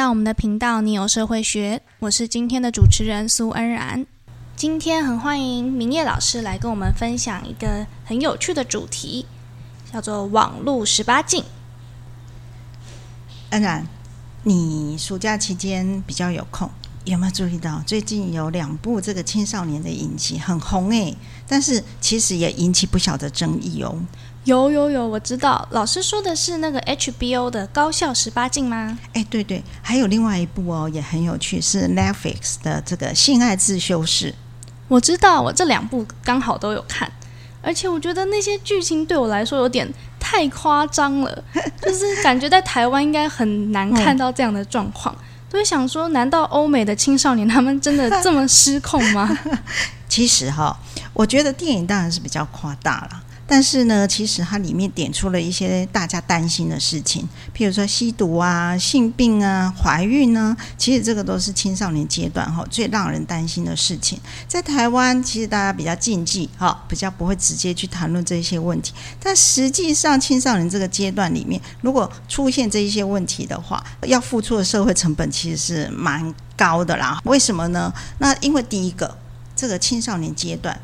到我们的频道，你有社会学，我是今天的主持人苏恩然。今天很欢迎明叶老师来跟我们分享一个很有趣的主题，叫做网络十八禁。恩然，你暑假期间比较有空，有没有注意到最近有两部这个青少年的影集很红诶？但是其实也引起不小的争议哦。有有有，我知道。老师说的是那个 HBO 的高校十八禁吗？哎，对对，还有另外一部哦，也很有趣，是 Netflix 的这个性爱自修室。我知道，我这两部刚好都有看，而且我觉得那些剧情对我来说有点太夸张了，就是感觉在台湾应该很难看到这样的状况。都会想说，难道欧美的青少年他们真的这么失控吗？其实哈，我觉得电影当然是比较夸大了。但是呢，其实它里面点出了一些大家担心的事情，譬如说吸毒啊、性病啊、怀孕呢，其实这个都是青少年阶段哈最让人担心的事情。在台湾，其实大家比较禁忌哈，比较不会直接去谈论这些问题。但实际上，青少年这个阶段里面，如果出现这一些问题的话，要付出的社会成本其实是蛮高的啦。为什么呢？那因为第一个，这个青少年阶段。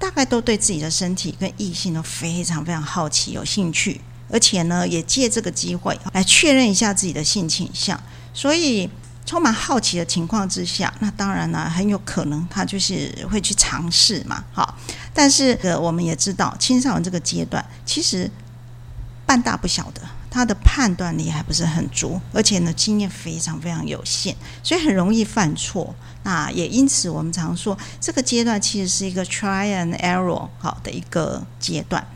大概都对自己的身体跟异性都非常非常好奇、有兴趣，而且呢，也借这个机会来确认一下自己的性倾向。所以，充满好奇的情况之下，那当然呢，很有可能他就是会去尝试嘛。好，但是呃，我们也知道，青少年这个阶段其实半大不小的。他的判断力还不是很足，而且呢，经验非常非常有限，所以很容易犯错。那也因此，我们常说这个阶段其实是一个 try and error 好的一个阶段。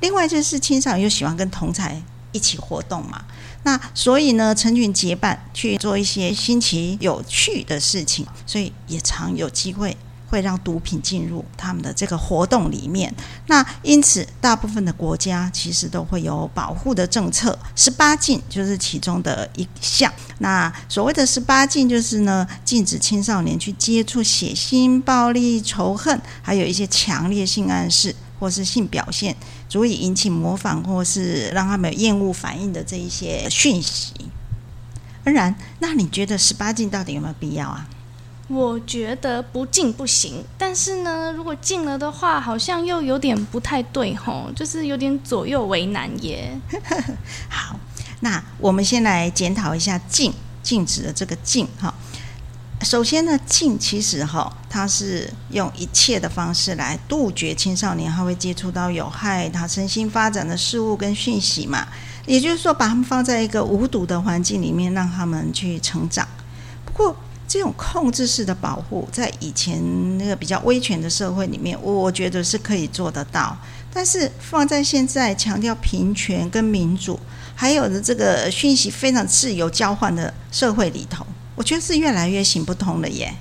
另外就是青少年又喜欢跟同才一起活动嘛，那所以呢，成群结伴去做一些新奇有趣的事情，所以也常有机会。会让毒品进入他们的这个活动里面，那因此大部分的国家其实都会有保护的政策，十八禁就是其中的一项。那所谓的十八禁就是呢，禁止青少年去接触血腥、暴力、仇恨，还有一些强烈性暗示或是性表现，足以引起模仿或是让他们有厌恶反应的这一些讯息。当然，那你觉得十八禁到底有没有必要啊？我觉得不进不行，但是呢，如果进了的话，好像又有点不太对吼，就是有点左右为难耶。好，那我们先来检讨一下禁禁止的这个禁哈。首先呢，禁其实哈，它是用一切的方式来杜绝青少年他会接触到有害他身心发展的事物跟讯息嘛，也就是说，把他们放在一个无毒的环境里面，让他们去成长。不过，这种控制式的保护，在以前那个比较威权的社会里面，我觉得是可以做得到。但是放在现在强调平权跟民主，还有的这个讯息非常自由交换的社会里头，我觉得是越来越行不通了耶。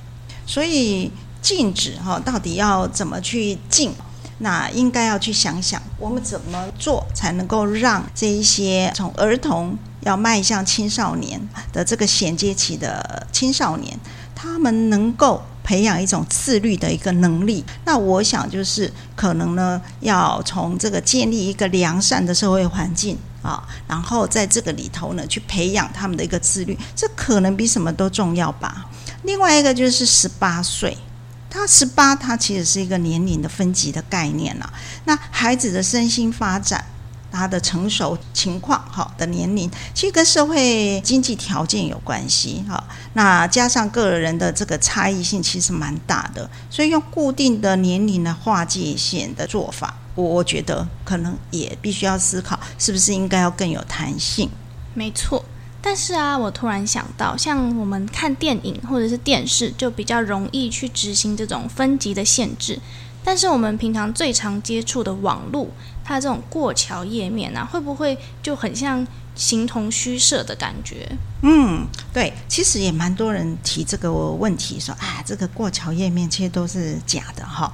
所以禁止哈，到底要怎么去禁？那应该要去想想，我们怎么做才能够让这一些从儿童。要迈向青少年的这个衔接期的青少年，他们能够培养一种自律的一个能力。那我想就是可能呢，要从这个建立一个良善的社会环境啊，然后在这个里头呢，去培养他们的一个自律，这可能比什么都重要吧。另外一个就是十八岁，他十八，他其实是一个年龄的分级的概念了。那孩子的身心发展。他的成熟情况好的年龄，其实跟社会经济条件有关系哈。那加上个人的这个差异性，其实蛮大的。所以用固定的年龄来划界线的做法，我我觉得可能也必须要思考，是不是应该要更有弹性。没错，但是啊，我突然想到，像我们看电影或者是电视，就比较容易去执行这种分级的限制。但是我们平常最常接触的网络，它这种过桥页面啊，会不会就很像形同虚设的感觉？嗯，对，其实也蛮多人提这个问题，说啊，这个过桥页面其实都是假的哈。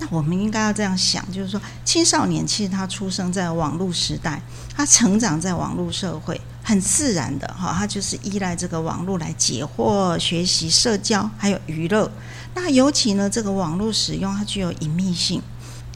那我们应该要这样想，就是说，青少年其实他出生在网络时代，他成长在网络社会，很自然的哈，他就是依赖这个网络来解惑、学习、社交，还有娱乐。那尤其呢，这个网络使用它具有隐秘性，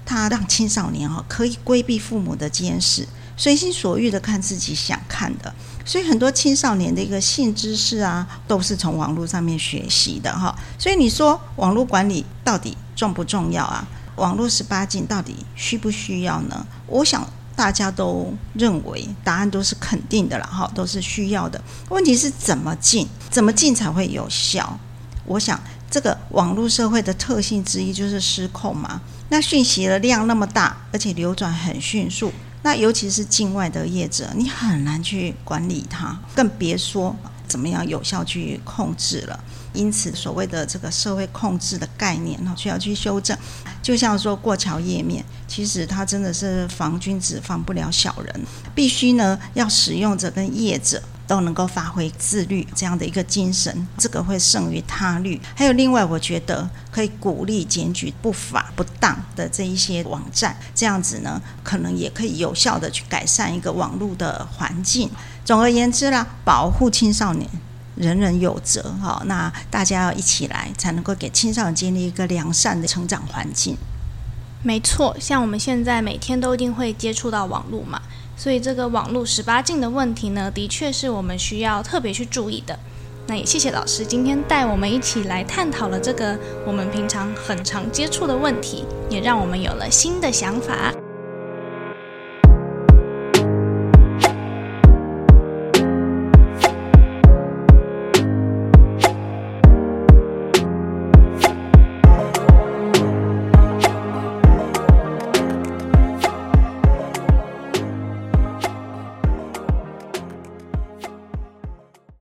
它让青少年哈可以规避父母的监视，随心所欲的看自己想看的，所以很多青少年的一个性知识啊，都是从网络上面学习的哈。所以你说网络管理到底重不重要啊？网络十八禁到底需不需要呢？我想大家都认为答案都是肯定的了哈，都是需要的。问题是怎么进？怎么进才会有效？我想这个网络社会的特性之一就是失控嘛。那讯息的量那么大，而且流转很迅速，那尤其是境外的业者，你很难去管理它，更别说怎么样有效去控制了。因此，所谓的这个社会控制的概念呢，需要去修正。就像说过桥页面，其实它真的是防君子，防不了小人。必须呢，要使用者跟业者都能够发挥自律这样的一个精神，这个会胜于他律。还有另外，我觉得可以鼓励检举不法不当的这一些网站，这样子呢，可能也可以有效的去改善一个网络的环境。总而言之啦，保护青少年。人人有责，哈，那大家要一起来，才能够给青少年建立一个良善的成长环境。没错，像我们现在每天都一定会接触到网络嘛，所以这个网络十八禁的问题呢，的确是我们需要特别去注意的。那也谢谢老师今天带我们一起来探讨了这个我们平常很常接触的问题，也让我们有了新的想法。